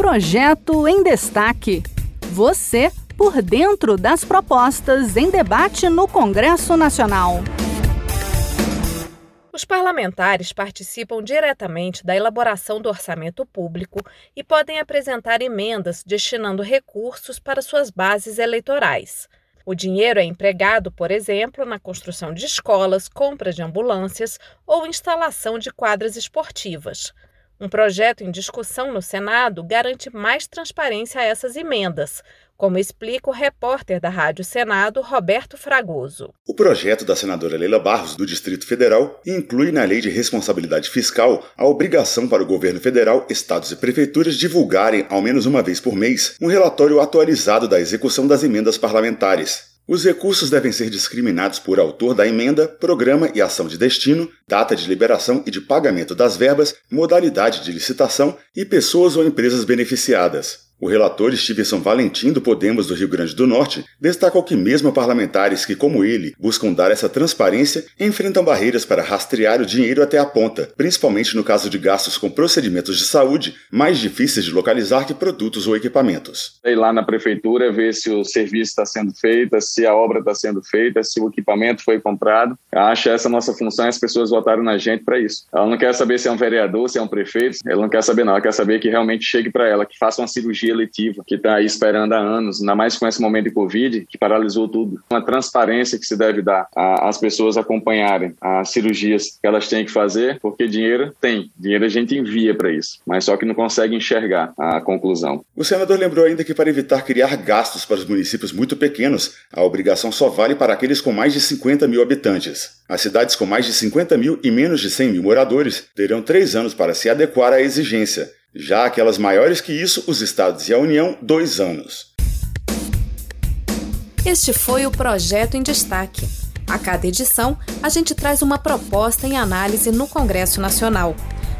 Projeto em Destaque. Você por dentro das propostas em debate no Congresso Nacional. Os parlamentares participam diretamente da elaboração do orçamento público e podem apresentar emendas destinando recursos para suas bases eleitorais. O dinheiro é empregado, por exemplo, na construção de escolas, compra de ambulâncias ou instalação de quadras esportivas. Um projeto em discussão no Senado garante mais transparência a essas emendas, como explica o repórter da Rádio Senado, Roberto Fragoso. O projeto da senadora Leila Barros, do Distrito Federal, inclui na Lei de Responsabilidade Fiscal a obrigação para o governo federal, estados e prefeituras divulgarem, ao menos uma vez por mês, um relatório atualizado da execução das emendas parlamentares. Os recursos devem ser discriminados por autor da emenda, programa e ação de destino, data de liberação e de pagamento das verbas, modalidade de licitação e pessoas ou empresas beneficiadas. O relator Stevenson Valentim, do Podemos do Rio Grande do Norte, destacou que mesmo parlamentares que, como ele, buscam dar essa transparência, enfrentam barreiras para rastrear o dinheiro até a ponta, principalmente no caso de gastos com procedimentos de saúde mais difíceis de localizar que produtos ou equipamentos. Ir lá na prefeitura ver se o serviço está sendo feito, se a obra está sendo feita, se o equipamento foi comprado. Acho essa nossa função e as pessoas votaram na gente para isso. Ela não quer saber se é um vereador, se é um prefeito, ela não quer saber não, ela quer saber que realmente chegue para ela, que faça uma cirurgia eletiva que está aí esperando há anos, ainda mais com esse momento de Covid, que paralisou tudo. Uma transparência que se deve dar às pessoas acompanharem as cirurgias que elas têm que fazer, porque dinheiro tem, dinheiro a gente envia para isso, mas só que não consegue enxergar a conclusão. O senador lembrou ainda que para evitar criar gastos para os municípios muito pequenos, a obrigação só vale para aqueles com mais de 50 mil habitantes. As cidades com mais de 50 mil e menos de 100 mil moradores terão três anos para se adequar à exigência. Já aquelas maiores que isso, os estados e a União, dois anos. Este foi o projeto em destaque. A cada edição, a gente traz uma proposta em análise no Congresso Nacional.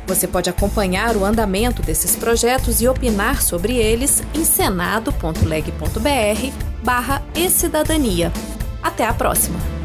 Você pode acompanhar o andamento desses projetos e opinar sobre eles em senado.leg.br barra e-cidadania. Até a próxima!